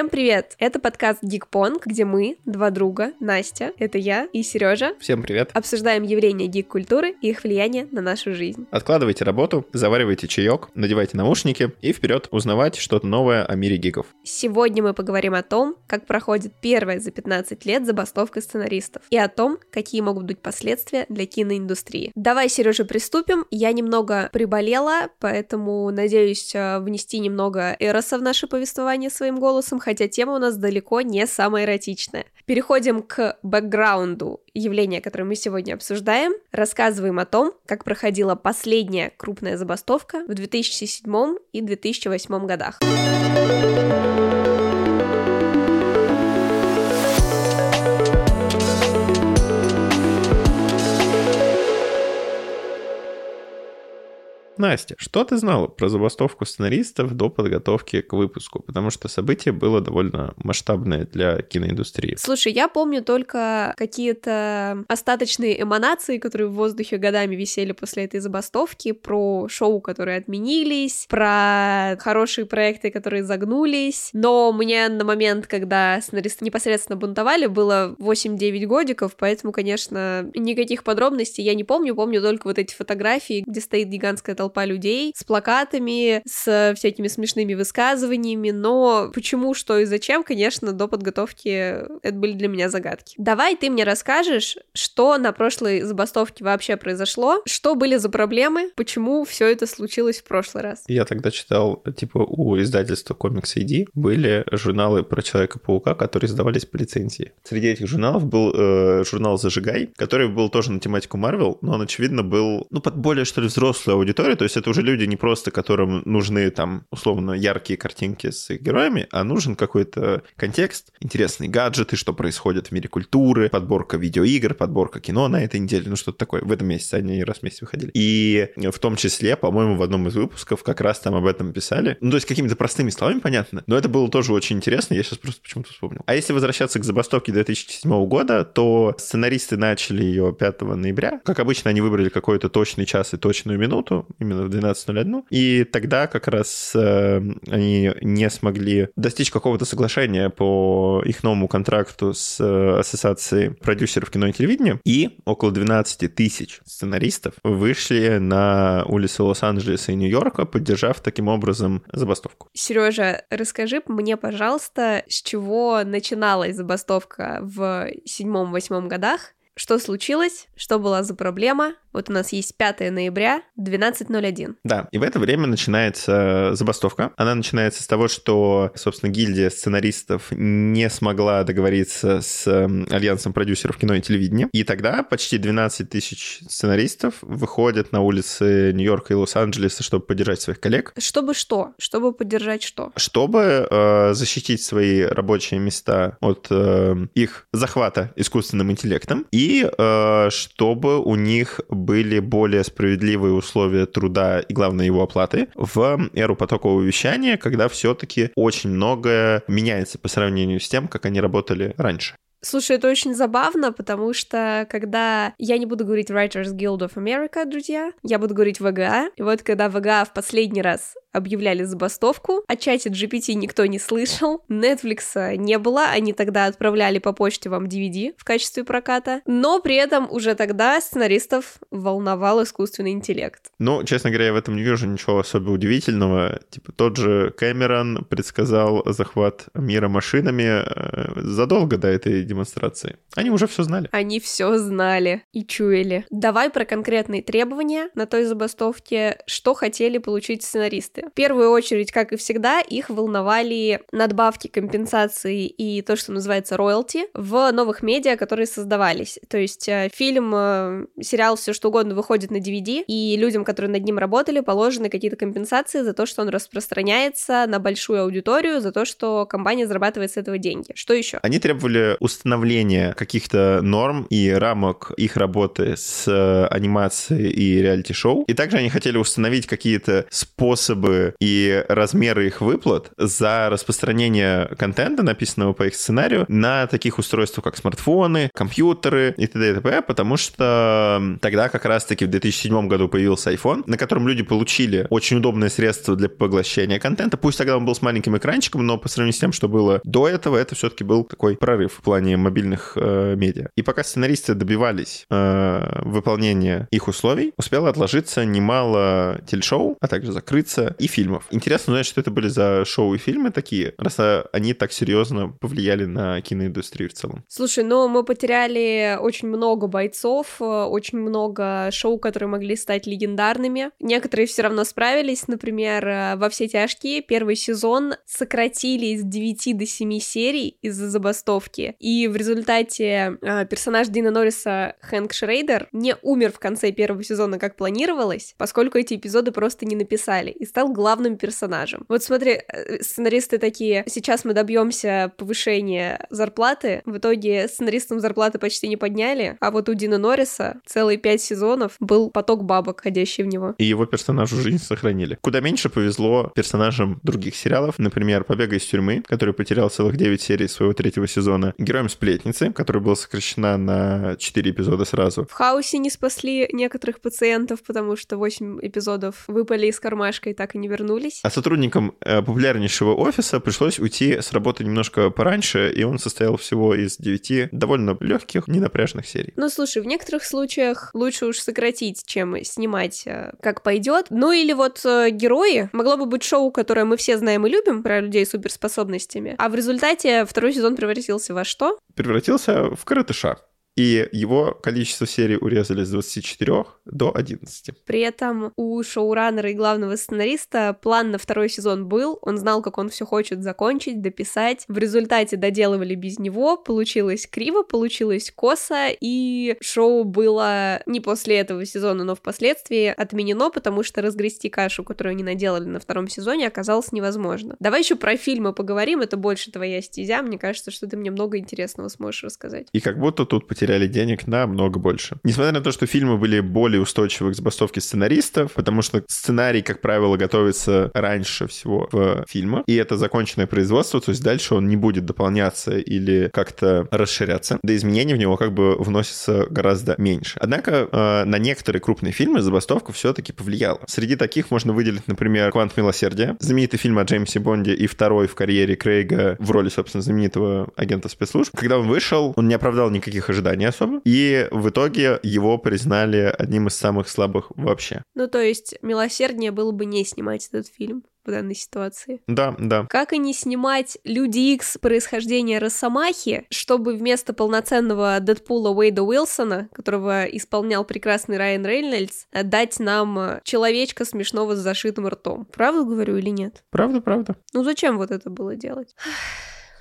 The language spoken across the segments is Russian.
Всем привет! Это подкаст Geekpong, где мы, два друга, Настя, это я и Сережа, Всем привет. обсуждаем явления гик-культуры и их влияние на нашу жизнь. Откладывайте работу, заваривайте чаек, надевайте наушники и вперед узнавать что-то новое о мире гиков. Сегодня мы поговорим о том, как проходит первая за 15 лет забастовка сценаристов и о том, какие могут быть последствия для киноиндустрии. Давай, Сережа, приступим. Я немного приболела, поэтому надеюсь э, внести немного эроса в наше повествование своим голосом, хотя тема у нас далеко не самая эротичная. Переходим к бэкграунду явления, которое мы сегодня обсуждаем. Рассказываем о том, как проходила последняя крупная забастовка в 2007 и 2008 годах. Настя, что ты знала про забастовку сценаристов до подготовки к выпуску? Потому что событие было довольно масштабное для киноиндустрии. Слушай, я помню только какие-то остаточные эманации, которые в воздухе годами висели после этой забастовки, про шоу, которые отменились, про хорошие проекты, которые загнулись. Но мне на момент, когда сценаристы непосредственно бунтовали, было 8-9 годиков, поэтому, конечно, никаких подробностей я не помню. Помню только вот эти фотографии, где стоит гигантская толпа людей с плакатами, с всякими смешными высказываниями, но почему, что и зачем, конечно, до подготовки это были для меня загадки. Давай ты мне расскажешь, что на прошлой забастовке вообще произошло, что были за проблемы, почему все это случилось в прошлый раз. Я тогда читал, типа, у издательства Comics ID были журналы про Человека-паука, которые издавались по лицензии. Среди этих журналов был э, журнал «Зажигай», который был тоже на тематику Марвел, но он, очевидно, был, ну, под более, что ли, взрослую аудиторию, то есть это уже люди не просто, которым нужны там, условно, яркие картинки с их героями, а нужен какой-то контекст, интересные гаджеты, что происходит в мире культуры, подборка видеоигр, подборка кино на этой неделе, ну что-то такое. В этом месяце они раз в месяц выходили. И в том числе, по-моему, в одном из выпусков как раз там об этом писали. Ну, то есть какими-то простыми словами понятно, но это было тоже очень интересно, я сейчас просто почему-то вспомнил. А если возвращаться к забастовке 2007 года, то сценаристы начали ее 5 ноября. Как обычно, они выбрали какой-то точный час и точную минуту, именно в 12.01. И тогда как раз э, они не смогли достичь какого-то соглашения по их новому контракту с э, Ассоциацией продюсеров кино и телевидения. И около 12 тысяч сценаристов вышли на улицы Лос-Анджелеса и Нью-Йорка, поддержав таким образом забастовку. Сережа, расскажи мне, пожалуйста, с чего начиналась забастовка в седьмом-восьмом годах, что случилось, что была за проблема. Вот у нас есть 5 ноября, 12.01. Да, и в это время начинается забастовка. Она начинается с того, что, собственно, гильдия сценаристов не смогла договориться с эм, Альянсом продюсеров кино и телевидения. И тогда почти 12 тысяч сценаристов выходят на улицы Нью-Йорка и Лос-Анджелеса, чтобы поддержать своих коллег. Чтобы что? Чтобы поддержать что? Чтобы э, защитить свои рабочие места от э, их захвата искусственным интеллектом и э, чтобы у них были более справедливые условия труда и, главное, его оплаты в эру потокового вещания, когда все-таки очень многое меняется по сравнению с тем, как они работали раньше. Слушай, это очень забавно, потому что когда... Я не буду говорить Writers Guild of America, друзья, я буду говорить ВГА. И вот когда ВГА в последний раз объявляли забастовку, о чате GPT никто не слышал, Netflix не было, они тогда отправляли по почте вам DVD в качестве проката, но при этом уже тогда сценаристов волновал искусственный интеллект. Ну, честно говоря, я в этом не вижу ничего особо удивительного. Типа тот же Кэмерон предсказал захват мира машинами э, задолго до этой демонстрации. Они уже все знали. Они все знали и чуяли. Давай про конкретные требования на той забастовке, что хотели получить сценаристы. В первую очередь, как и всегда, их волновали надбавки, компенсации и то, что называется роялти в новых медиа, которые создавались. То есть э, фильм, э, сериал, все что угодно выходит на DVD, и людям, которые над ним работали, положены какие-то компенсации за то, что он распространяется на большую аудиторию, за то, что компания зарабатывает с этого деньги. Что еще? Они требовали у установление каких-то норм и рамок их работы с э, анимацией и реалити-шоу. И также они хотели установить какие-то способы и размеры их выплат за распространение контента, написанного по их сценарию, на таких устройствах, как смартфоны, компьютеры и т.д. и т.п., потому что тогда как раз-таки в 2007 году появился iPhone, на котором люди получили очень удобное средство для поглощения контента. Пусть тогда он был с маленьким экранчиком, но по сравнению с тем, что было до этого, это все-таки был такой прорыв в плане мобильных э, медиа. И пока сценаристы добивались э, выполнения их условий, успело отложиться немало телешоу, а также закрыться и фильмов. Интересно узнать, что это были за шоу и фильмы такие, раз они так серьезно повлияли на киноиндустрию в целом. Слушай, ну мы потеряли очень много бойцов, э, очень много шоу, которые могли стать легендарными. Некоторые все равно справились, например, э, во все тяжкие первый сезон сократили из 9 до 7 серий из-за забастовки, и в результате э, персонаж Дина Норриса Хэнк Шрейдер не умер в конце первого сезона, как планировалось, поскольку эти эпизоды просто не написали, и стал главным персонажем. Вот смотри, э, сценаристы такие, сейчас мы добьемся повышения зарплаты, в итоге сценаристам зарплаты почти не подняли, а вот у Дина Норриса целые пять сезонов был поток бабок, ходящий в него. И его персонажу жизнь сохранили. Куда меньше повезло персонажам других сериалов, например, «Побега из тюрьмы», который потерял целых 9 серий своего третьего сезона, «Героем сплетницы», которая была сокращена на 4 эпизода сразу. В «Хаосе» не спасли некоторых пациентов, потому что 8 эпизодов выпали из кармашка и так и не вернулись. А сотрудникам э, популярнейшего офиса пришлось уйти с работы немножко пораньше, и он состоял всего из 9 довольно легких, ненапряжных серий. Ну, слушай, в некоторых случаях лучше уж сократить, чем снимать э, как пойдет. Ну или вот э, герои. Могло бы быть шоу, которое мы все знаем и любим, про людей с суперспособностями. А в результате второй сезон превратился во что? Превратился в коротыша и его количество серий урезали с 24 до 11. При этом у шоураннера и главного сценариста план на второй сезон был, он знал, как он все хочет закончить, дописать. В результате доделывали без него, получилось криво, получилось косо, и шоу было не после этого сезона, но впоследствии отменено, потому что разгрести кашу, которую они наделали на втором сезоне, оказалось невозможно. Давай еще про фильмы поговорим, это больше твоя стезя, мне кажется, что ты мне много интересного сможешь рассказать. И как будто тут потеряли денег намного больше. Несмотря на то, что фильмы были более устойчивы к забастовке сценаристов, потому что сценарий, как правило, готовится раньше всего в фильмах, и это законченное производство, то есть дальше он не будет дополняться или как-то расширяться, да изменений в него как бы вносится гораздо меньше. Однако э, на некоторые крупные фильмы забастовка все-таки повлияла. Среди таких можно выделить, например, «Квант милосердия», знаменитый фильм о Джеймсе Бонде и второй в карьере Крейга в роли, собственно, знаменитого агента спецслужб. Когда он вышел, он не оправдал никаких ожиданий не особо. И в итоге его признали одним из самых слабых вообще. Ну, то есть, милосерднее было бы не снимать этот фильм в данной ситуации. Да, да. Как и не снимать Люди Икс происхождения Росомахи, чтобы вместо полноценного Дэдпула Уэйда Уилсона, которого исполнял прекрасный Райан Рейнольдс, дать нам человечка смешного с зашитым ртом. Правду говорю или нет? Правда, правда. Ну зачем вот это было делать?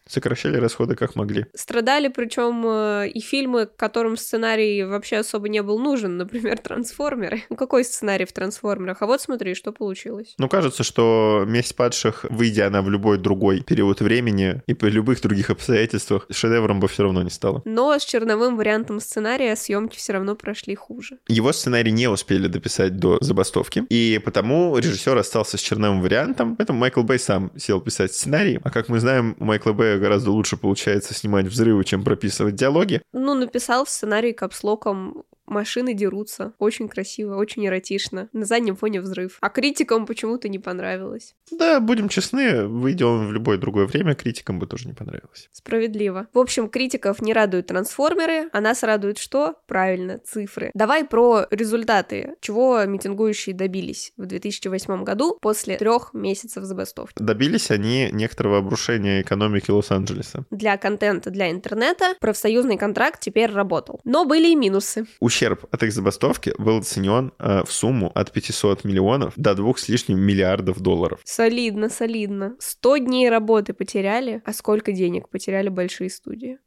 Сокращали расходы как могли. Страдали причем э, и фильмы, которым сценарий вообще особо не был нужен, например, «Трансформеры». Ну какой сценарий в «Трансформерах»? А вот смотри, что получилось. Ну, кажется, что «Месть падших», выйдя она в любой другой период времени и при любых других обстоятельствах, шедевром бы все равно не стало. Но с черновым вариантом сценария съемки все равно прошли хуже. Его сценарий не успели дописать до забастовки, и потому режиссер остался с черновым вариантом, поэтому Майкл Бэй сам сел писать сценарий, а как мы знаем, у Майкла Бэя гораздо лучше получается снимать взрывы, чем прописывать диалоги. Ну, написал в сценарий капслоком машины дерутся. Очень красиво, очень эротично. На заднем фоне взрыв. А критикам почему-то не понравилось. Да, будем честны, выйдем в любое другое время, критикам бы тоже не понравилось. Справедливо. В общем, критиков не радуют трансформеры, а нас радует что? Правильно, цифры. Давай про результаты, чего митингующие добились в 2008 году после трех месяцев забастовки. Добились они некоторого обрушения экономики Лос-Анджелеса. Для контента для интернета профсоюзный контракт теперь работал. Но были и минусы. Ущерб ущерб от их забастовки был оценен э, в сумму от 500 миллионов до двух с лишним миллиардов долларов. Солидно, солидно. 100 дней работы потеряли, а сколько денег потеряли большие студии?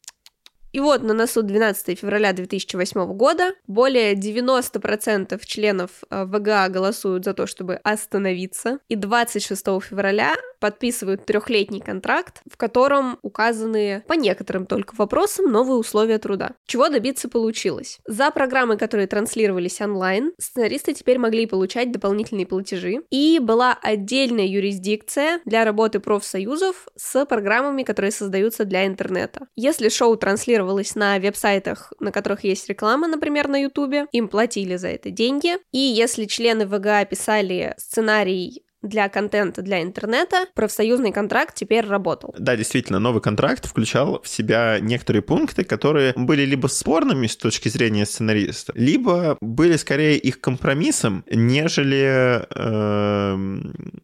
И вот на носу 12 февраля 2008 года более 90% членов э, ВГА голосуют за то, чтобы остановиться. И 26 февраля подписывают трехлетний контракт, в котором указаны по некоторым только вопросам новые условия труда. Чего добиться получилось? За программы, которые транслировались онлайн, сценаристы теперь могли получать дополнительные платежи, и была отдельная юрисдикция для работы профсоюзов с программами, которые создаются для интернета. Если шоу транслировалось на веб-сайтах, на которых есть реклама, например, на Ютубе, им платили за это деньги, и если члены ВГА писали сценарий для контента для интернета профсоюзный контракт теперь работал. Да, действительно, новый контракт включал в себя некоторые пункты, которые были либо спорными с точки зрения сценариста, либо были скорее их компромиссом, нежели... Э,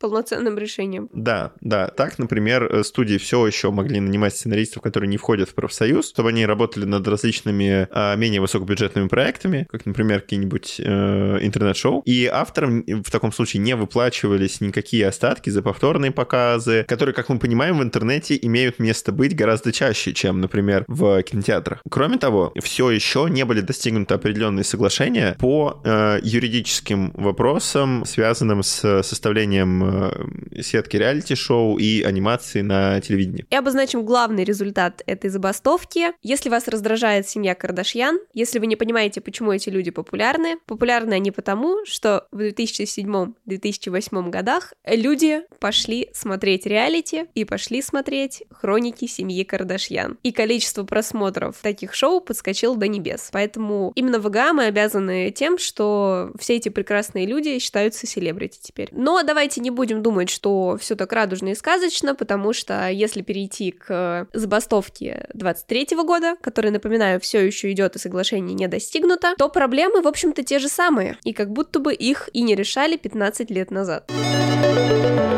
Полноценным решением. Да, да. Так, например, студии все еще могли нанимать сценаристов, которые не входят в профсоюз, чтобы они работали над различными э, менее высокобюджетными проектами, как, например, какие-нибудь э, интернет-шоу, и авторам в таком случае не выплачивались никакие остатки за повторные показы, которые, как мы понимаем, в интернете имеют место быть гораздо чаще, чем, например, в кинотеатрах. Кроме того, все еще не были достигнуты определенные соглашения по э, юридическим вопросам, связанным с составлением э, сетки реалити-шоу и анимации на телевидении. И обозначим главный результат этой забастовки. Если вас раздражает семья Кардашьян, если вы не понимаете, почему эти люди популярны, популярны они потому, что в 2007-2008 годах годах люди пошли смотреть реалити и пошли смотреть хроники семьи Кардашьян. И количество просмотров таких шоу подскочило до небес. Поэтому именно ВГА мы обязаны тем, что все эти прекрасные люди считаются селебрити теперь. Но давайте не будем думать, что все так радужно и сказочно, потому что если перейти к забастовке 23 года, которая, напоминаю, все еще идет и соглашение не достигнуто, то проблемы, в общем-то, те же самые. И как будто бы их и не решали 15 лет назад. Thank you.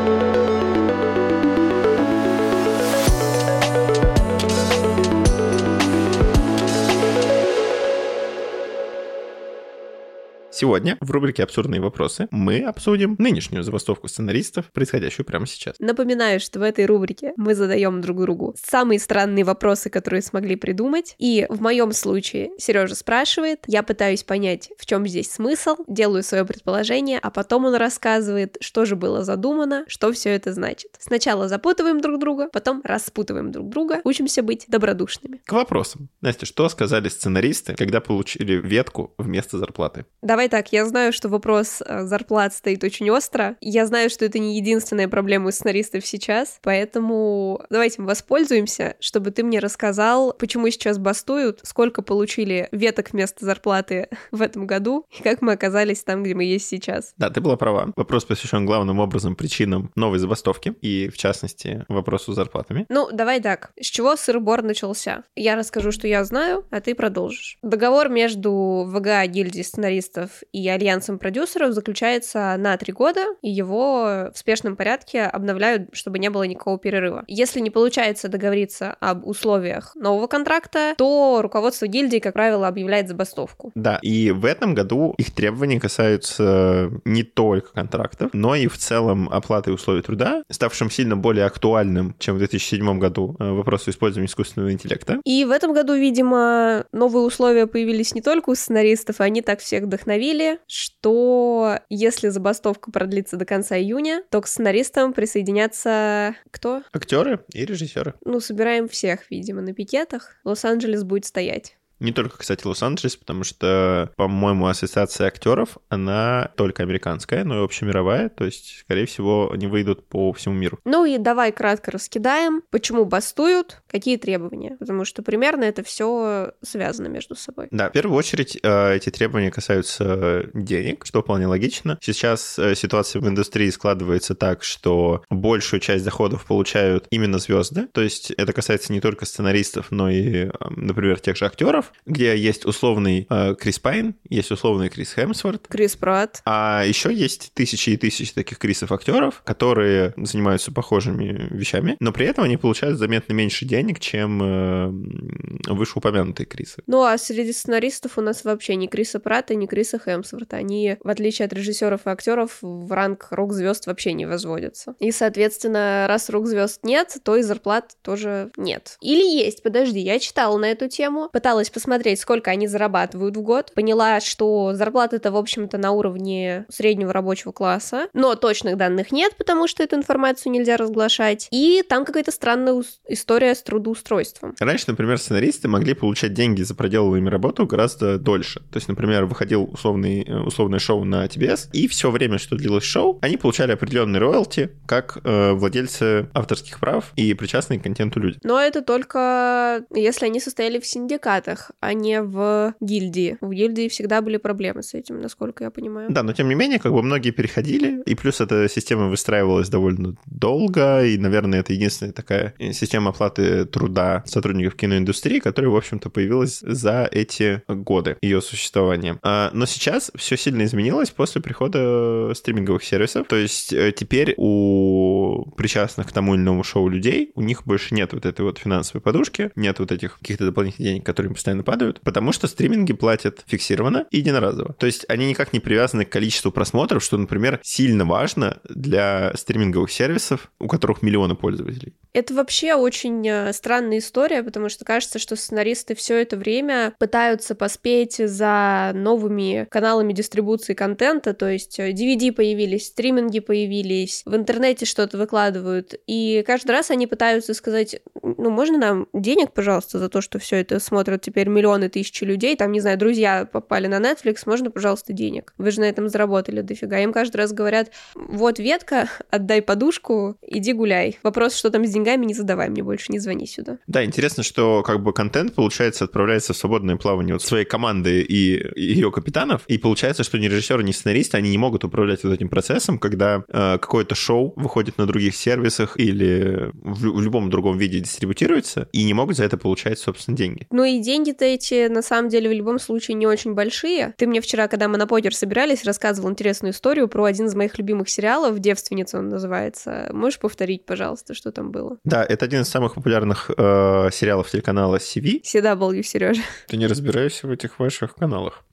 Сегодня в рубрике «Абсурдные вопросы» мы обсудим нынешнюю забастовку сценаристов, происходящую прямо сейчас. Напоминаю, что в этой рубрике мы задаем друг другу самые странные вопросы, которые смогли придумать. И в моем случае Сережа спрашивает, я пытаюсь понять, в чем здесь смысл, делаю свое предположение, а потом он рассказывает, что же было задумано, что все это значит. Сначала запутываем друг друга, потом распутываем друг друга, учимся быть добродушными. К вопросам. Настя, что сказали сценаристы, когда получили ветку вместо зарплаты? Давай так, я знаю, что вопрос э, зарплат стоит очень остро. Я знаю, что это не единственная проблема у сценаристов сейчас, поэтому давайте воспользуемся, чтобы ты мне рассказал, почему сейчас бастуют, сколько получили веток вместо зарплаты в этом году и как мы оказались там, где мы есть сейчас. Да, ты была права. Вопрос посвящен главным образом причинам новой забастовки и, в частности, вопросу с зарплатами. Ну, давай так. С чего сыр-бор начался? Я расскажу, что я знаю, а ты продолжишь. Договор между ВГА гильдии сценаристов и альянсом продюсеров заключается на три года, и его в спешном порядке обновляют, чтобы не было никакого перерыва. Если не получается договориться об условиях нового контракта, то руководство гильдии, как правило, объявляет забастовку. Да, и в этом году их требования касаются не только контрактов, но и в целом оплаты условий труда, ставшим сильно более актуальным, чем в 2007 году э, вопросу использования искусственного интеллекта. И в этом году, видимо, новые условия появились не только у сценаристов, и они так всех вдохновили, заявили, что если забастовка продлится до конца июня, то к сценаристам присоединятся кто? Актеры и режиссеры. Ну, собираем всех, видимо, на пикетах. Лос-Анджелес будет стоять. Не только, кстати, Лос-Анджелес, потому что, по-моему, ассоциация актеров, она только американская, но и общемировая, то есть, скорее всего, они выйдут по всему миру. Ну и давай кратко раскидаем, почему бастуют, какие требования, потому что примерно это все связано между собой. Да, в первую очередь э, эти требования касаются денег, что вполне логично. Сейчас э, ситуация в индустрии складывается так, что большую часть доходов получают именно звезды, то есть это касается не только сценаристов, но и, э, например, тех же актеров, где есть условный э, Крис Пайн, есть условный Крис Хемсворт. Крис Пратт. А еще есть тысячи и тысячи таких Крисов-актеров, которые занимаются похожими вещами, но при этом они получают заметно меньше денег, чем э, вышеупомянутые Крисы. Ну а среди сценаристов у нас вообще ни Криса Пратта, ни Криса Хемсворта. Они, в отличие от режиссеров и актеров, в ранг рок-звезд вообще не возводятся. И, соответственно, раз рок-звезд нет, то и зарплат тоже нет. Или есть, подожди, я читала на эту тему, пыталась посмотреть, сколько они зарабатывают в год. Поняла, что зарплата это, в общем-то, на уровне среднего рабочего класса, но точных данных нет, потому что эту информацию нельзя разглашать. И там какая-то странная история с трудоустройством. Раньше, например, сценаристы могли получать деньги за проделываемую работу гораздо дольше. То есть, например, выходил условный, э, условное шоу на TBS, и все время, что длилось шоу, они получали определенные роялти, как э, владельцы авторских прав и причастные к контенту люди. Но это только если они состояли в синдикатах, а не в гильдии. В гильдии всегда были проблемы с этим, насколько я понимаю. Да, но тем не менее, как бы многие переходили, и плюс эта система выстраивалась довольно долго, и, наверное, это единственная такая система оплаты труда сотрудников киноиндустрии, которая, в общем-то, появилась за эти годы ее существования. А, но сейчас все сильно изменилось после прихода стриминговых сервисов. То есть э, теперь у причастных к тому или иному шоу людей, у них больше нет вот этой вот финансовой подушки, нет вот этих каких-то дополнительных денег, которые им постоянно падают, потому что стриминги платят фиксированно и единоразово. То есть они никак не привязаны к количеству просмотров, что, например, сильно важно для стриминговых сервисов, у которых миллионы пользователей. Это вообще очень э, странная история, потому что кажется, что сценаристы все это время пытаются поспеть за новыми каналами дистрибуции контента, то есть DVD э, появились, стриминги появились, в интернете что-то выкладывают, и каждый раз они пытаются сказать, ну, можно нам денег, пожалуйста, за то, что все это смотрят теперь миллионы, тысячи людей, там, не знаю, друзья попали на Netflix, можно, пожалуйста, денег? Вы же на этом заработали дофига. Им каждый раз говорят, вот ветка, отдай подушку, иди гуляй. Вопрос, что там с деньгами, не задавай мне больше, не звони сюда. Да, интересно, что как бы контент, получается, отправляется в свободное плавание от своей команды и ее капитанов, и получается, что ни режиссеры, ни сценаристы, они не могут управлять вот этим процессом, когда э, какое-то шоу выходит на других сервисах или в, в любом другом виде дистрибутируется, и не могут за это получать, собственно, деньги. Ну и деньги-то эти, на самом деле, в любом случае не очень большие. Ты мне вчера, когда мы на покер собирались, рассказывал интересную историю про один из моих любимых сериалов, «Девственница» он называется. Можешь повторить, пожалуйста, что там было? Да, это один из самых популярных э, сериалов телеканала CV. CW, Сережа. Ты не разбираешься в этих ваших каналах.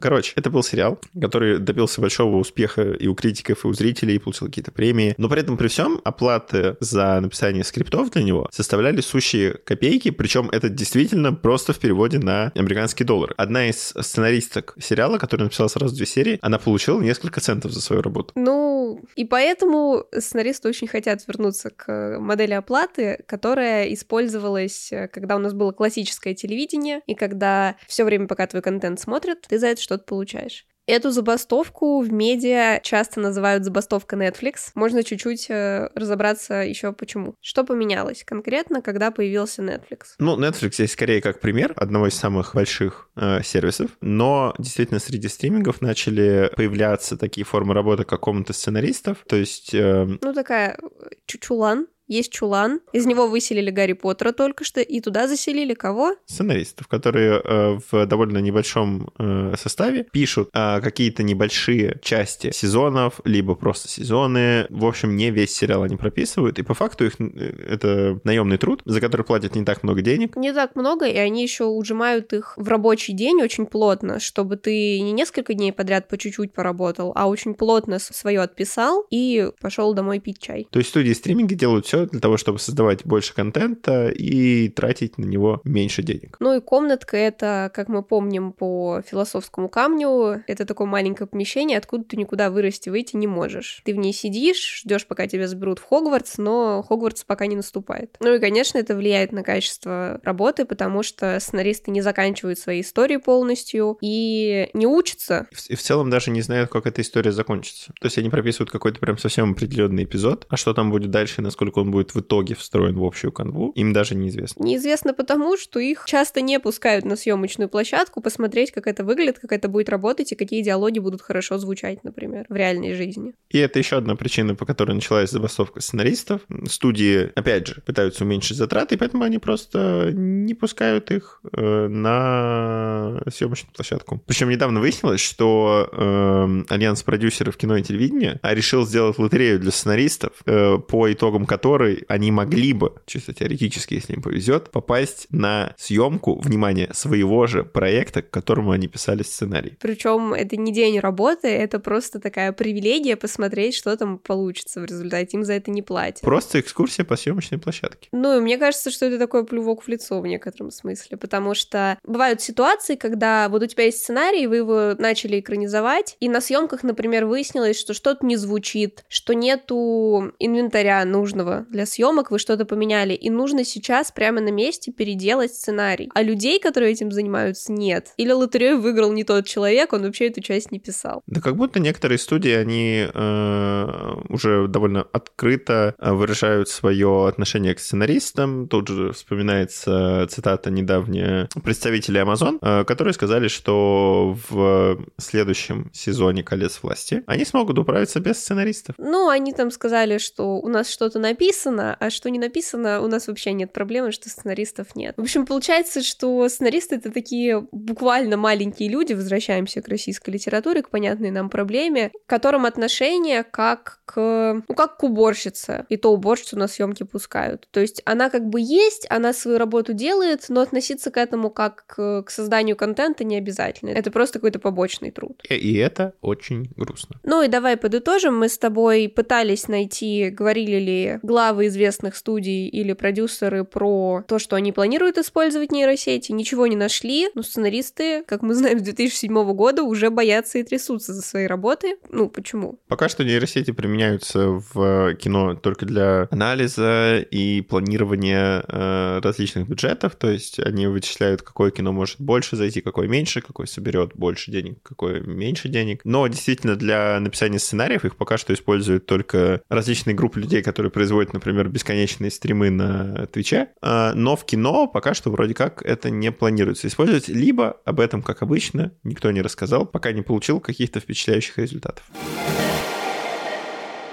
Короче, это был сериал, который добился большого успеха и у критиков, и у зрителей, и получил какие-то премии. Но при этом при всем оплаты за написание скриптов для него составляли сущие копейки, причем это действительно просто в переводе на американский доллар. Одна из сценаристок сериала, которая написала сразу две серии, она получила несколько центов за свою работу. Ну, и поэтому сценаристы очень хотят вернуться к модели оплаты, которая использовалась, когда у нас было классическое телевидение, и когда все время, пока твой контент смотрят, ты за это что-то получаешь. Эту забастовку в медиа часто называют забастовка Netflix. Можно чуть-чуть э, разобраться еще почему. Что поменялось конкретно, когда появился Netflix? Ну, Netflix здесь скорее как пример одного из самых больших э, сервисов, но действительно среди стримингов начали появляться такие формы работы, как комната сценаристов, то есть... Э... Ну, такая э, чучулан, есть чулан, из него выселили Гарри Поттера только что, и туда заселили кого? Сценаристов, которые э, в довольно небольшом э, составе пишут э, какие-то небольшие части сезонов, либо просто сезоны. В общем, не весь сериал они прописывают, и по факту их э, это наемный труд, за который платят не так много денег. Не так много, и они еще ужимают их в рабочий день очень плотно, чтобы ты не несколько дней подряд по чуть-чуть поработал, а очень плотно свое отписал и пошел домой пить чай. То есть студии стриминга делают все все для того, чтобы создавать больше контента и тратить на него меньше денег. Ну и комнатка — это, как мы помним по философскому камню, это такое маленькое помещение, откуда ты никуда вырасти, выйти не можешь. Ты в ней сидишь, ждешь, пока тебя заберут в Хогвартс, но Хогвартс пока не наступает. Ну и, конечно, это влияет на качество работы, потому что сценаристы не заканчивают свои истории полностью и не учатся. И в, в целом даже не знают, как эта история закончится. То есть они прописывают какой-то прям совсем определенный эпизод, а что там будет дальше, насколько он он будет в итоге встроен в общую канву, им даже неизвестно. Неизвестно потому, что их часто не пускают на съемочную площадку посмотреть, как это выглядит, как это будет работать и какие диалоги будут хорошо звучать, например, в реальной жизни. И это еще одна причина, по которой началась забастовка сценаристов. Студии, опять же, пытаются уменьшить затраты, и поэтому они просто не пускают их э, на съемочную площадку. Причем недавно выяснилось, что э, Альянс продюсеров кино и телевидения решил сделать лотерею для сценаристов, э, по итогам которой которой они могли бы, чисто теоретически, если им повезет, попасть на съемку, внимание, своего же проекта, к которому они писали сценарий. Причем это не день работы, это просто такая привилегия посмотреть, что там получится в результате. Им за это не платят. Просто экскурсия по съемочной площадке. Ну, и мне кажется, что это такой плювок в лицо в некотором смысле, потому что бывают ситуации, когда вот у тебя есть сценарий, вы его начали экранизовать, и на съемках, например, выяснилось, что что-то не звучит, что нету инвентаря нужного для съемок, вы что-то поменяли, и нужно сейчас прямо на месте переделать сценарий. А людей, которые этим занимаются, нет. Или лотерею выиграл не тот человек, он вообще эту часть не писал. Да как будто некоторые студии, они э, уже довольно открыто э, выражают свое отношение к сценаристам. Тут же вспоминается цитата недавняя представителей Amazon, э, которые сказали, что в следующем сезоне «Колец власти» они смогут управиться без сценаристов. Ну, они там сказали, что у нас что-то написано, а что не написано, у нас вообще нет проблемы, что сценаристов нет. В общем, получается, что сценаристы — это такие буквально маленькие люди, возвращаемся к российской литературе, к понятной нам проблеме, к которым отношение как к, ну, как к уборщице. И то уборщицу на съемки пускают. То есть она как бы есть, она свою работу делает, но относиться к этому как к, к созданию контента не обязательно. Это просто какой-то побочный труд. И, и это очень грустно. Ну и давай подытожим. Мы с тобой пытались найти, говорили ли главы известных студий или продюсеры про то, что они планируют использовать нейросети. Ничего не нашли. Но сценаристы, как мы знаем, с 2007 года уже боятся и трясутся за свои работы. Ну, почему? Пока что нейросети применяются в кино только для анализа и планирования э, различных бюджетов. То есть они вычисляют, какое кино может больше зайти, какое меньше, какое соберет больше денег, какое меньше денег. Но действительно для написания сценариев их пока что используют только различные группы людей, которые производят, например, бесконечные стримы на Твиче. А, но в кино пока что вроде как это не планируется использовать, либо об этом, как обычно, никто не рассказал, пока не получил каких-то впечатляющих результатов.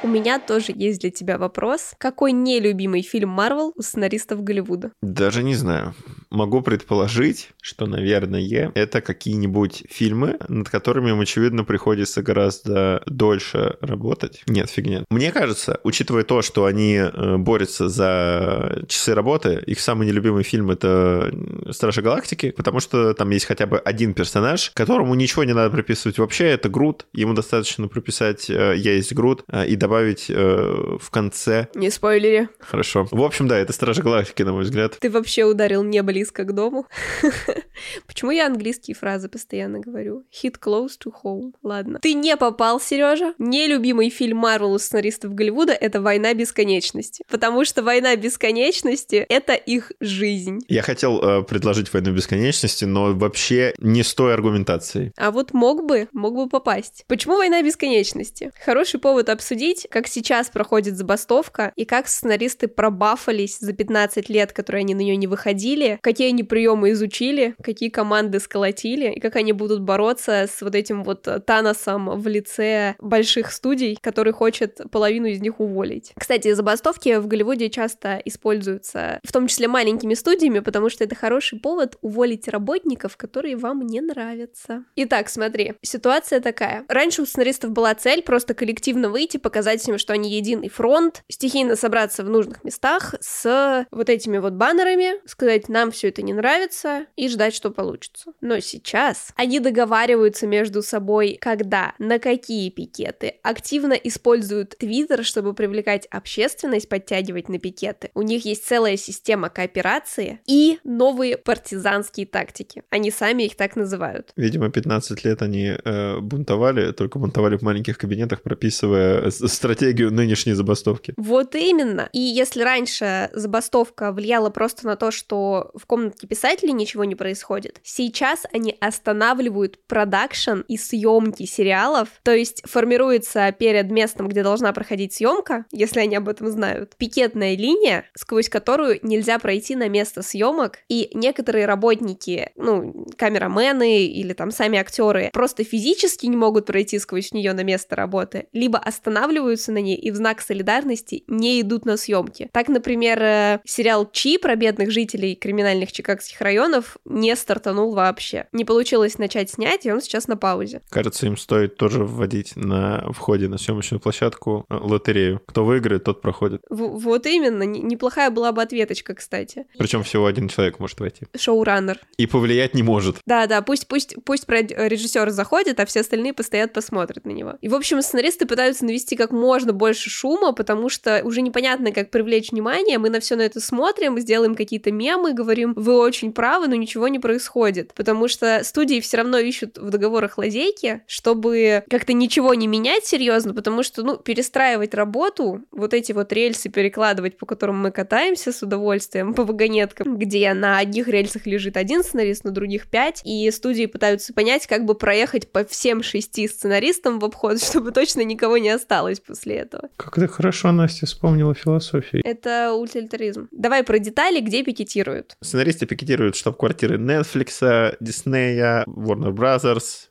У меня тоже есть для тебя вопрос. Какой нелюбимый фильм Марвел у сценаристов Голливуда? Даже не знаю. Могу предположить, что, наверное, это какие-нибудь фильмы, над которыми им, очевидно, приходится гораздо дольше работать. Нет, фигня. Мне кажется, учитывая то, что они э, борются за часы работы, их самый нелюбимый фильм — это «Стражи Галактики», потому что там есть хотя бы один персонаж, которому ничего не надо прописывать вообще, это Грут. Ему достаточно прописать э, «Я есть Грут» э, и добавить добавить э, в конце. Не спойлери. Хорошо. В общем, да, это Стражи Галактики, на мой взгляд. Ты вообще ударил не близко к дому. Почему я английские фразы постоянно говорю? Hit close to home. Ладно. Ты не попал, Сережа. Нелюбимый фильм Марвел у сценаристов Голливуда — это «Война бесконечности». Потому что «Война бесконечности» — это их жизнь. Я хотел э, предложить «Войну бесконечности», но вообще не с той аргументацией. А вот мог бы, мог бы попасть. Почему «Война бесконечности»? Хороший повод обсудить, обсудить, как сейчас проходит забастовка и как сценаристы пробафались за 15 лет, которые они на нее не выходили, какие они приемы изучили, какие команды сколотили и как они будут бороться с вот этим вот Таносом в лице больших студий, который хочет половину из них уволить. Кстати, забастовки в Голливуде часто используются, в том числе маленькими студиями, потому что это хороший повод уволить работников, которые вам не нравятся. Итак, смотри, ситуация такая. Раньше у сценаристов была цель просто коллективно выйти, показать показать им, что они единый фронт, стихийно собраться в нужных местах с вот этими вот баннерами, сказать, нам все это не нравится, и ждать, что получится. Но сейчас они договариваются между собой, когда, на какие пикеты, активно используют Твиттер, чтобы привлекать общественность, подтягивать на пикеты. У них есть целая система кооперации и новые партизанские тактики. Они сами их так называют. Видимо, 15 лет они э, бунтовали, только бунтовали в маленьких кабинетах, прописывая стратегию нынешней забастовки. Вот именно. И если раньше забастовка влияла просто на то, что в комнатке писателей ничего не происходит, сейчас они останавливают продакшн и съемки сериалов, то есть формируется перед местом, где должна проходить съемка, если они об этом знают, пикетная линия, сквозь которую нельзя пройти на место съемок, и некоторые работники, ну, камерамены или там сами актеры просто физически не могут пройти сквозь нее на место работы, либо останавливают ориентируются на ней и в знак солидарности не идут на съемки. Так, например, э, сериал Чи про бедных жителей криминальных чикагских районов не стартанул вообще. Не получилось начать снять, и он сейчас на паузе. Кажется, им стоит тоже вводить на входе на съемочную площадку э, лотерею. Кто выиграет, тот проходит. В- вот именно, неплохая была бы ответочка, кстати. Причем всего один человек может войти. Шоураннер. И повлиять не может. Да, да, пусть, пусть, пусть режиссер заходит, а все остальные постоят, посмотрят на него. И, в общем, сценаристы пытаются навести как можно больше шума, потому что уже непонятно, как привлечь внимание. Мы на все на это смотрим, сделаем какие-то мемы, говорим, вы очень правы, но ничего не происходит. Потому что студии все равно ищут в договорах лазейки, чтобы как-то ничего не менять серьезно, потому что, ну, перестраивать работу, вот эти вот рельсы перекладывать, по которым мы катаемся с удовольствием, по вагонеткам, где на одних рельсах лежит один сценарист, на других пять, и студии пытаются понять, как бы проехать по всем шести сценаристам в обход, чтобы точно никого не осталось после этого. Как это хорошо Настя вспомнила философию. Это утилитаризм. Давай про детали, где пикетируют. Сценаристы пикетируют штаб-квартиры Netflix, Disney, Warner Brothers.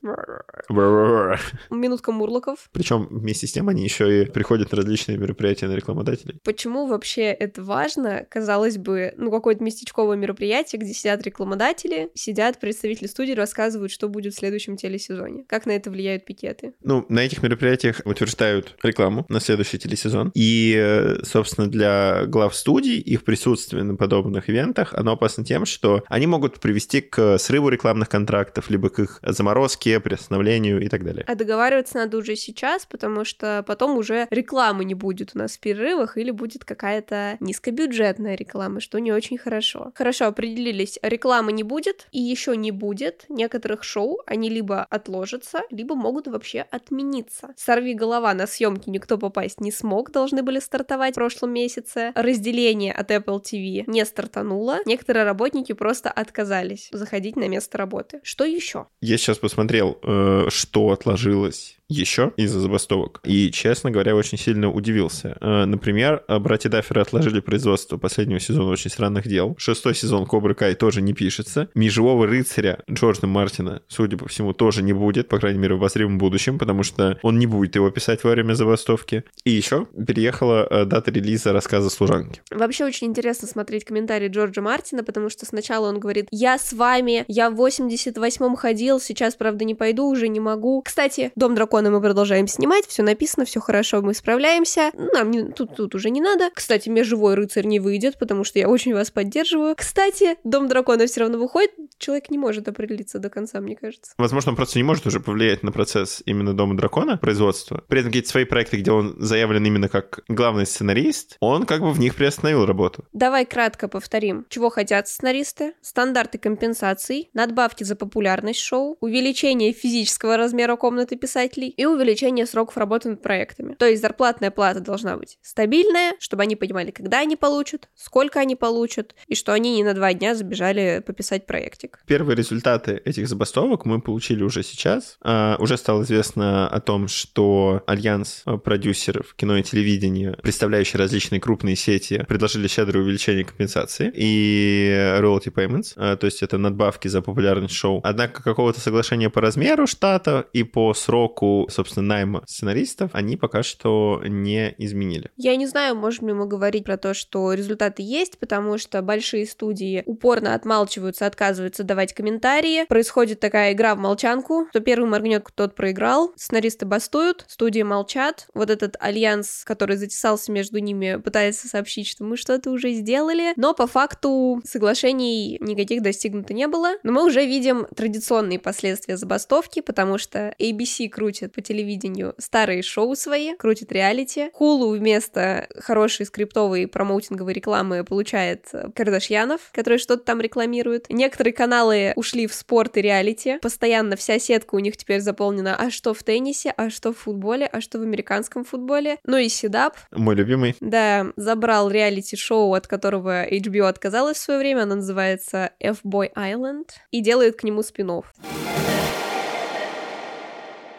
Минутка Мурлоков. Причем вместе с тем они еще и приходят на различные мероприятия на рекламодателей. Почему вообще это важно? Казалось бы, ну какое-то местечковое мероприятие, где сидят рекламодатели, сидят представители студии, рассказывают, что будет в следующем телесезоне. Как на это влияют пикеты? Ну, на этих мероприятиях утверждают рекламу на следующий телесезон. И, собственно, для глав студий их присутствие на подобных ивентах, оно опасно тем, что они могут привести к срыву рекламных контрактов, либо к их заморозке, приостановлению и так далее. А договариваться надо уже сейчас, потому что потом уже рекламы не будет у нас в перерывах или будет какая-то низкобюджетная реклама, что не очень хорошо. Хорошо, определились, рекламы не будет и еще не будет некоторых шоу, они либо отложатся, либо могут вообще отмениться. Сорви голова на съемки никто попасть не смог, должны были стартовать в прошлом месяце. Разделение от Apple TV не стартануло. Некоторые работники просто отказались заходить на место работы. Что еще? Я сейчас посмотрел, э, что отложилось еще из-за забастовок. И, честно говоря, очень сильно удивился. Э, например, братья Дафферы отложили производство последнего сезона «Очень странных дел». Шестой сезон «Кобры Кай» тоже не пишется. «Межевого рыцаря» Джорджа Мартина, судя по всему, тоже не будет, по крайней мере, в обозримом будущем, потому что он не будет его писать во время забастовки. И еще переехала э, дата релиза рассказа «Служанки». Вообще очень интересно смотреть комментарии Джорджа Мартина, потому что сначала он говорит «Я с вами, я в 88-м ходил, сейчас, правда, не пойду, уже не могу». Кстати, «Дом дракона» мы продолжаем снимать, все написано, все хорошо, мы справляемся. Нам не, тут, тут уже не надо. Кстати, межевой рыцарь не выйдет, потому что я очень вас поддерживаю. Кстати, Дом дракона все равно выходит, человек не может определиться до конца, мне кажется. Возможно, он просто не может уже повлиять на процесс именно Дома дракона, производства. При этом какие-то свои проекты, где он заявлен именно как главный сценарист, он как бы в них приостановил работу. Давай кратко повторим. Чего хотят сценаристы? Стандарты компенсаций, надбавки за популярность шоу, увеличение физического размера комнаты писателей и увеличение сроков работы над проектами. То есть зарплатная плата должна быть стабильная, чтобы они понимали, когда они получат, сколько они получат, и что они не на два дня забежали пописать проектик. Первые результаты этих забастовок мы получили уже сейчас. А, уже стало известно о том, что альянс а, продюсеров кино и телевидения, представляющий различные крупные сети, предложили щедрое увеличение компенсации и royalty payments, а, то есть это надбавки за популярность шоу. Однако какого-то соглашения по размеру штата и по сроку, собственно, найма сценаристов они пока что не изменили. Я не знаю, можем ли мы говорить про то, что результаты есть, потому что большие студии упорно отмалчиваются, отказываются давать комментарии. Происходит такая игра в молчанку. Кто первый моргнет, тот проиграл. Сценаристы бастуют, студии молчат. Вот этот альянс, который затесался между ними, пытается сообщить, что мы что-то уже сделали. Но по факту соглашений никаких достигнуто не было. Но мы уже видим традиционные последствия забастовки, потому что ABC крутит по телевидению старые шоу свои, крутит реалити. Hulu вместо хорошей скриптовой промоутинговой рекламы получает Кардашьянов, которые что-то там рекламируют. Некоторые каналы ушли в спорт и реалити. Постоянно вся сетка у них теперь заполнена а что в теннисе, а что в футболе, а что в американском футболе. Ну и Сидап. Мой любимый. Да, забрал реалити-шоу, от которого HBO отказалась в свое время. Оно называется F-Boy Island. И делает к нему спин -офф.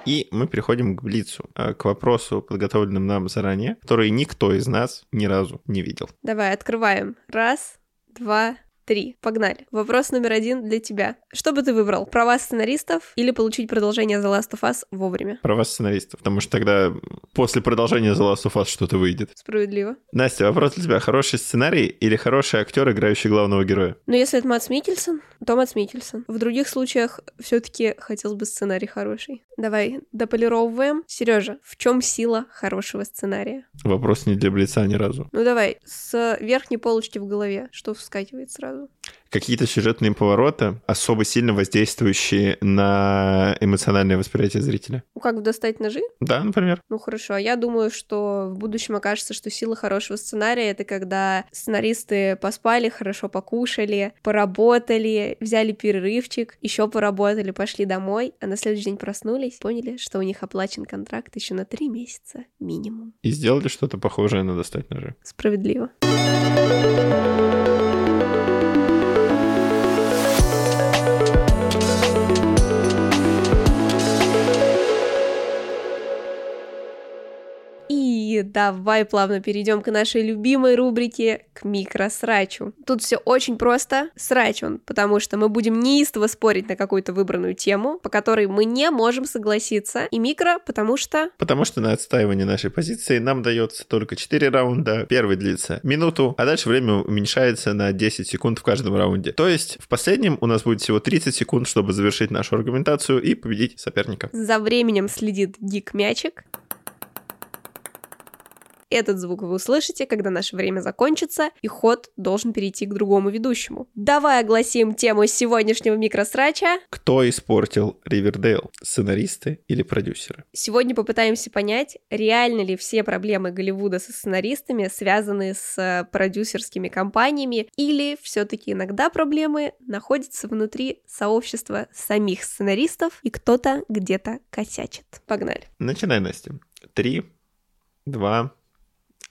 И мы переходим к Блицу, а, к вопросу, подготовленным нам заранее, который никто из нас ни разу не видел. Давай, открываем. Раз, два, три. Погнали. Вопрос номер один для тебя. Что бы ты выбрал? Права сценаристов или получить продолжение The Last of Us вовремя? Права сценаристов, потому что тогда после продолжения The Last of Us что-то выйдет. Справедливо. Настя, вопрос для тебя. Хороший сценарий или хороший актер, играющий главного героя? Ну, если это Матс Микельсон, то Матс Микельсон. В других случаях все таки хотелось бы сценарий хороший. Давай, дополировываем. Сережа, в чем сила хорошего сценария? Вопрос не для Блица ни разу. Ну давай, с верхней полочки в голове, что вскакивает сразу? Какие-то сюжетные повороты, особо сильно воздействующие на эмоциональное восприятие зрителя. Ну как достать ножи? Да, например. Ну хорошо, а я думаю, что в будущем окажется, что сила хорошего сценария — это когда сценаристы поспали, хорошо покушали, поработали, взяли перерывчик, еще поработали, пошли домой, а на следующий день проснулись, поняли, что у них оплачен контракт еще на три месяца минимум. И сделали что-то похожее на достать ножи. Справедливо. И давай плавно перейдем к нашей любимой рубрике к микросрачу. Тут все очень просто. Срач он, потому что мы будем неистово спорить на какую-то выбранную тему, по которой мы не можем согласиться. И микро, потому что... Потому что на отстаивание нашей позиции нам дается только 4 раунда. Первый длится минуту, а дальше время уменьшается на 10 секунд в каждом раунде. То есть в последнем у нас будет всего 30 секунд, чтобы завершить нашу аргументацию и победить соперника. За временем следит Гик Мячик. Этот звук вы услышите, когда наше время закончится, и ход должен перейти к другому ведущему. Давай огласим тему сегодняшнего микросрача. Кто испортил Ривердейл? Сценаристы или продюсеры? Сегодня попытаемся понять, реально ли все проблемы Голливуда со сценаристами связаны с э, продюсерскими компаниями, или все-таки иногда проблемы находятся внутри сообщества самих сценаристов, и кто-то где-то косячит. Погнали. Начинай, Настя. Три, два,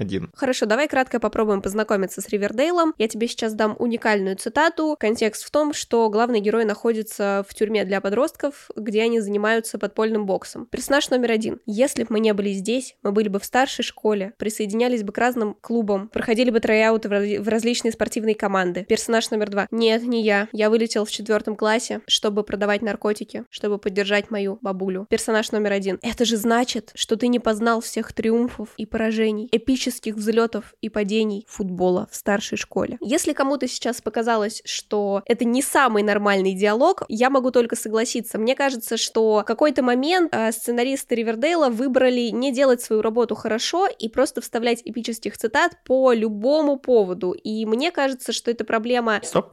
один. Хорошо, давай кратко попробуем познакомиться с Ривердейлом. Я тебе сейчас дам уникальную цитату. Контекст в том, что главный герой находится в тюрьме для подростков, где они занимаются подпольным боксом. Персонаж номер один. Если бы мы не были здесь, мы были бы в старшей школе, присоединялись бы к разным клубам, проходили бы раз- в различные спортивные команды. Персонаж номер два. Нет, не я. Я вылетел в четвертом классе, чтобы продавать наркотики, чтобы поддержать мою бабулю. Персонаж номер один. Это же значит, что ты не познал всех триумфов и поражений, эпических взлетов и падений футбола в старшей школе. Если кому-то сейчас показалось, что это не самый нормальный диалог, я могу только согласиться. Мне кажется, что в какой-то момент э, сценаристы Ривердейла выбрали не делать свою работу хорошо и просто вставлять эпических цитат по любому поводу. И мне кажется, что это проблема... Стоп.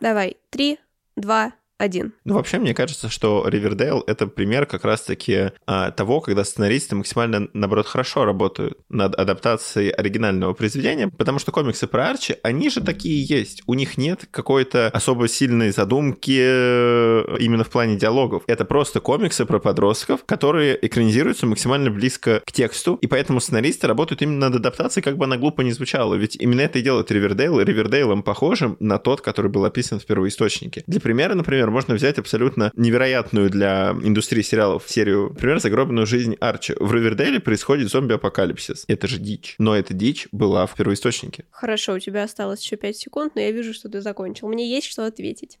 Давай, три, два, один. Ну, вообще, мне кажется, что Ривердейл — это пример как раз-таки а, того, когда сценаристы максимально, наоборот, хорошо работают над адаптацией оригинального произведения, потому что комиксы про Арчи, они же такие есть. У них нет какой-то особо сильной задумки э, именно в плане диалогов. Это просто комиксы про подростков, которые экранизируются максимально близко к тексту, и поэтому сценаристы работают именно над адаптацией, как бы она глупо не звучала. Ведь именно это и делает Ривердейл, Ривердейлом похожим на тот, который был описан в первоисточнике. Для примера, например, можно взять абсолютно невероятную для индустрии сериалов серию, например, «Загробную жизнь Арчи». В Ривердейле происходит зомби-апокалипсис. Это же дичь. Но эта дичь была в первоисточнике. Хорошо, у тебя осталось еще пять секунд, но я вижу, что ты закончил. Мне есть что ответить.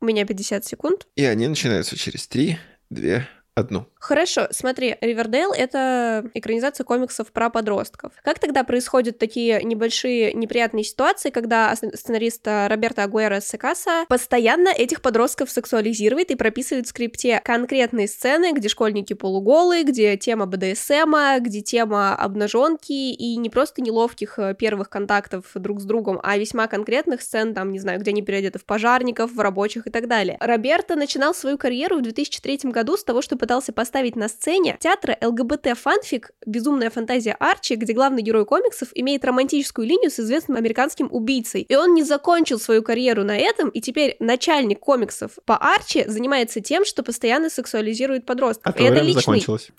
У меня 50 секунд. И они начинаются через три, две, одну. Хорошо, смотри, Ривердейл — это экранизация комиксов про подростков. Как тогда происходят такие небольшие неприятные ситуации, когда сценарист Роберто Агуэро Секаса постоянно этих подростков сексуализирует и прописывает в скрипте конкретные сцены, где школьники полуголые, где тема БДСМа, где тема обнаженки и не просто неловких э, первых контактов друг с другом, а весьма конкретных сцен, там, не знаю, где они переодеты в пожарников, в рабочих и так далее. Роберто начинал свою карьеру в 2003 году с того, что пытался поставить на сцене театра ЛГБТ-фанфик «Безумная фантазия Арчи», где главный герой комиксов имеет романтическую линию с известным американским убийцей. И он не закончил свою карьеру на этом, и теперь начальник комиксов по Арчи занимается тем, что постоянно сексуализирует подростков. А и это личный закончилось.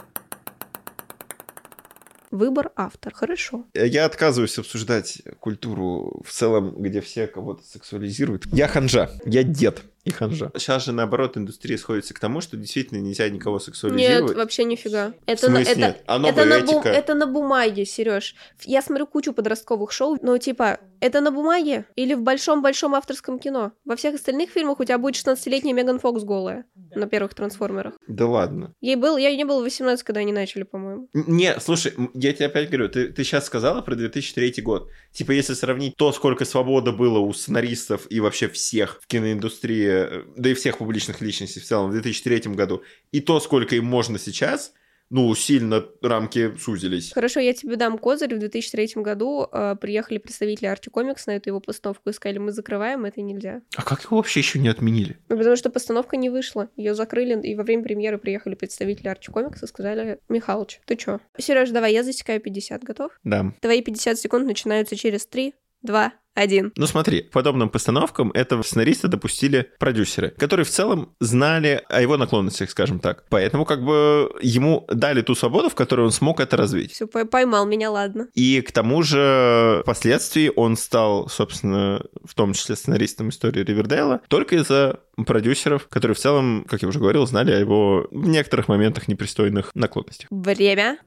Выбор автор. Хорошо. Я отказываюсь обсуждать культуру в целом, где все кого-то сексуализируют. Я ханжа, я дед. и ханжа. Сейчас же, наоборот, индустрия сходится к тому, что действительно нельзя никого сексуализировать. Нет, вообще нифига. Это, смысле это, нет? А это, на бу- это на бумаге, Сереж. Я смотрю кучу подростковых шоу, но типа, это на бумаге или в большом-большом авторском кино? Во всех остальных фильмах у тебя будет 16-летняя Меган Фокс голая на первых трансформерах. Да ладно. Ей был, я не было 18, когда они начали, по-моему. Не, слушай, я тебе опять говорю, ты, ты сейчас сказала про 2003 год. Типа, если сравнить то, сколько свободы было у сценаристов и вообще всех в киноиндустрии, э, да и всех публичных личностей в целом в 2003 году, и то, сколько им можно сейчас, ну, сильно рамки сузились. Хорошо, я тебе дам козырь. В 2003 году э, приехали представители Арти Комикс на эту его постановку и сказали, мы закрываем, это нельзя. А как его вообще еще не отменили? Ну, потому что постановка не вышла. Ее закрыли, и во время премьеры приехали представители Арчи Комикс и сказали, Михалыч, ты чё? Сереж, давай, я засекаю 50, готов? Да. Твои 50 секунд начинаются через 3, 2, один. Ну смотри, к подобным постановкам этого сценариста допустили продюсеры, которые в целом знали о его наклонностях, скажем так. Поэтому как бы ему дали ту свободу, в которой он смог это развить. Все, поймал меня, ладно. И к тому же впоследствии он стал, собственно, в том числе сценаристом истории Ривердейла, только из-за продюсеров, которые в целом, как я уже говорил, знали о его в некоторых моментах непристойных наклонностях. Время.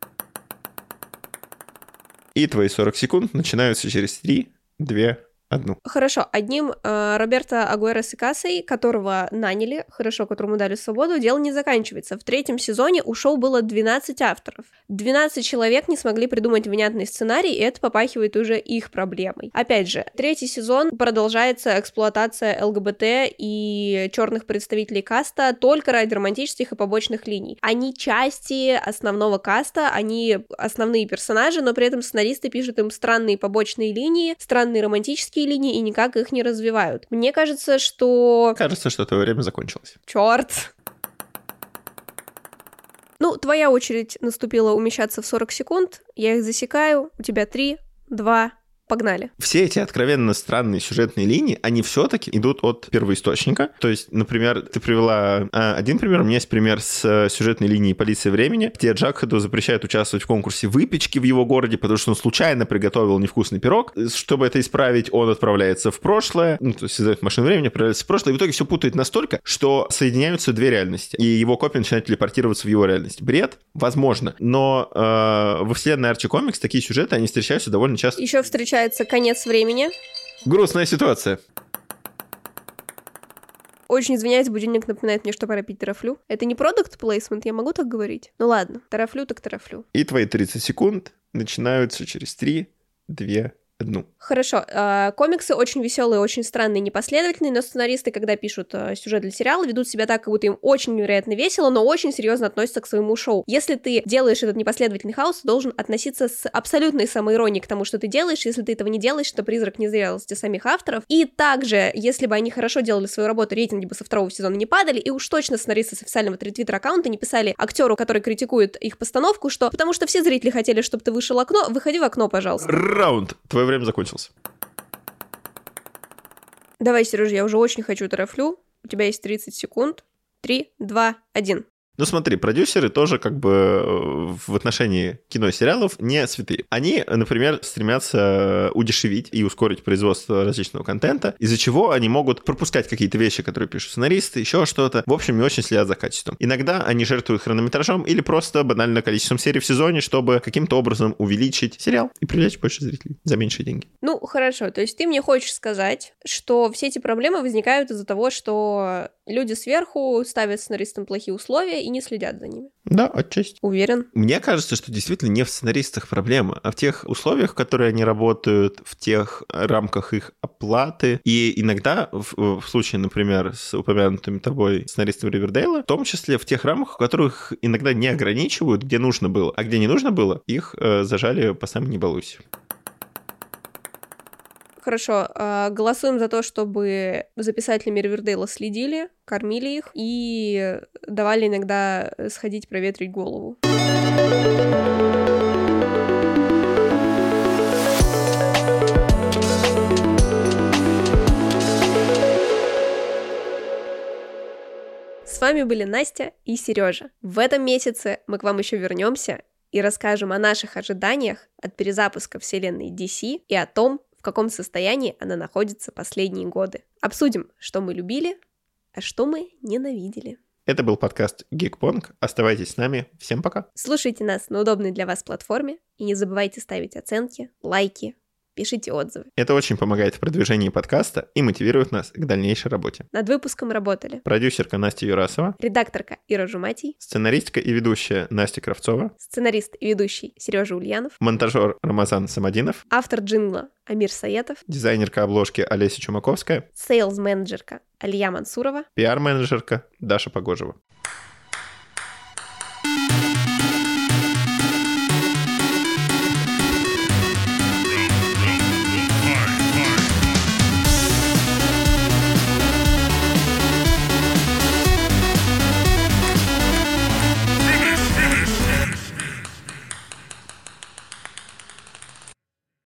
И твои 40 секунд начинаются через 3, 2, одну. Хорошо, одним э, Роберто Агуэро Сикасой, которого наняли, хорошо, которому дали свободу, дело не заканчивается. В третьем сезоне у шоу было 12 авторов. 12 человек не смогли придумать внятный сценарий, и это попахивает уже их проблемой. Опять же, третий сезон продолжается эксплуатация ЛГБТ и черных представителей каста только ради романтических и побочных линий. Они части основного каста, они основные персонажи, но при этом сценаристы пишут им странные побочные линии, странные романтические линии и никак их не развивают. Мне кажется, что... Кажется, что твое время закончилось. Черт! Ну, твоя очередь наступила умещаться в 40 секунд. Я их засекаю. У тебя 3, 2, Погнали. Все эти откровенно странные сюжетные линии, они все-таки идут от первоисточника. То есть, например, ты привела а, один пример, у меня есть пример с а, сюжетной линией полиции времени, где Джакхеду запрещают участвовать в конкурсе выпечки в его городе, потому что он случайно приготовил невкусный пирог. Чтобы это исправить, он отправляется в прошлое, ну, то есть создает машину времени, отправляется в прошлое, и в итоге все путает настолько, что соединяются две реальности, и его копия начинает телепортироваться в его реальность. Бред? Возможно. Но э, во вселенной Арчи Комикс такие сюжеты, они встречаются довольно часто. Еще встречаются конец времени. Грустная ситуация. Очень извиняюсь, будильник напоминает мне, что пора пить тарафлю. Это не продукт плейсмент, я могу так говорить? Ну ладно, тарафлю так тарафлю. И твои 30 секунд начинаются через 3, 2, одну. Хорошо. Э, комиксы очень веселые, очень странные, непоследовательные, но сценаристы, когда пишут э, сюжет для сериала, ведут себя так, как будто им очень невероятно весело, но очень серьезно относятся к своему шоу. Если ты делаешь этот непоследовательный хаос, ты должен относиться с абсолютной самоиронией к тому, что ты делаешь. Если ты этого не делаешь, то призрак незрелости самих авторов. И также, если бы они хорошо делали свою работу, рейтинги бы со второго сезона не падали, и уж точно сценаристы с официального твиттер-аккаунта не писали актеру, который критикует их постановку, что потому что все зрители хотели, чтобы ты вышел окно, выходи в окно, пожалуйста. Раунд. Твое время закончилось. Давай, Сереж, я уже очень хочу тарафлю. У тебя есть 30 секунд. 3, 2, 1. Ну смотри, продюсеры тоже как бы э, в отношении кино и сериалов не святые. Они, например, стремятся удешевить и ускорить производство различного контента, из-за чего они могут пропускать какие-то вещи, которые пишут сценаристы, еще что-то. В общем, не очень следят за качеством. Иногда они жертвуют хронометражом или просто банально количеством серий в сезоне, чтобы каким-то образом увеличить сериал и привлечь больше зрителей за меньшие деньги. Ну, хорошо. То есть ты мне хочешь сказать, что все эти проблемы возникают из-за того, что люди сверху ставят сценаристам плохие условия и не следят за ними. Да, отчасти. Уверен. Мне кажется, что действительно не в сценаристах проблема, а в тех условиях, в которые они работают, в тех рамках их оплаты. И иногда, в, в случае, например, с упомянутыми тобой сценаристом Ривердейла, в том числе в тех рамках, в которых иногда не ограничивают, где нужно было, а где не нужно было, их э, зажали по самой не балуйся. Хорошо, э, голосуем за то, чтобы за писателями следили, кормили их и давали иногда сходить проветрить голову. С вами были Настя и Сережа. В этом месяце мы к вам еще вернемся и расскажем о наших ожиданиях от перезапуска вселенной DC и о том, каком состоянии она находится последние годы. Обсудим, что мы любили, а что мы ненавидели. Это был подкаст Geekpong. Оставайтесь с нами. Всем пока. Слушайте нас на удобной для вас платформе и не забывайте ставить оценки, лайки, пишите отзывы. Это очень помогает в продвижении подкаста и мотивирует нас к дальнейшей работе. Над выпуском работали. Продюсерка Настя Юрасова, редакторка Ира Жуматий, сценаристка и ведущая Настя Кравцова, сценарист и ведущий Сережа Ульянов, монтажер Рамазан Самодинов, автор джингла Амир Саетов, дизайнерка обложки Олеся Чумаковская, сейлз-менеджерка Алия Мансурова, пиар-менеджерка Даша Погожева.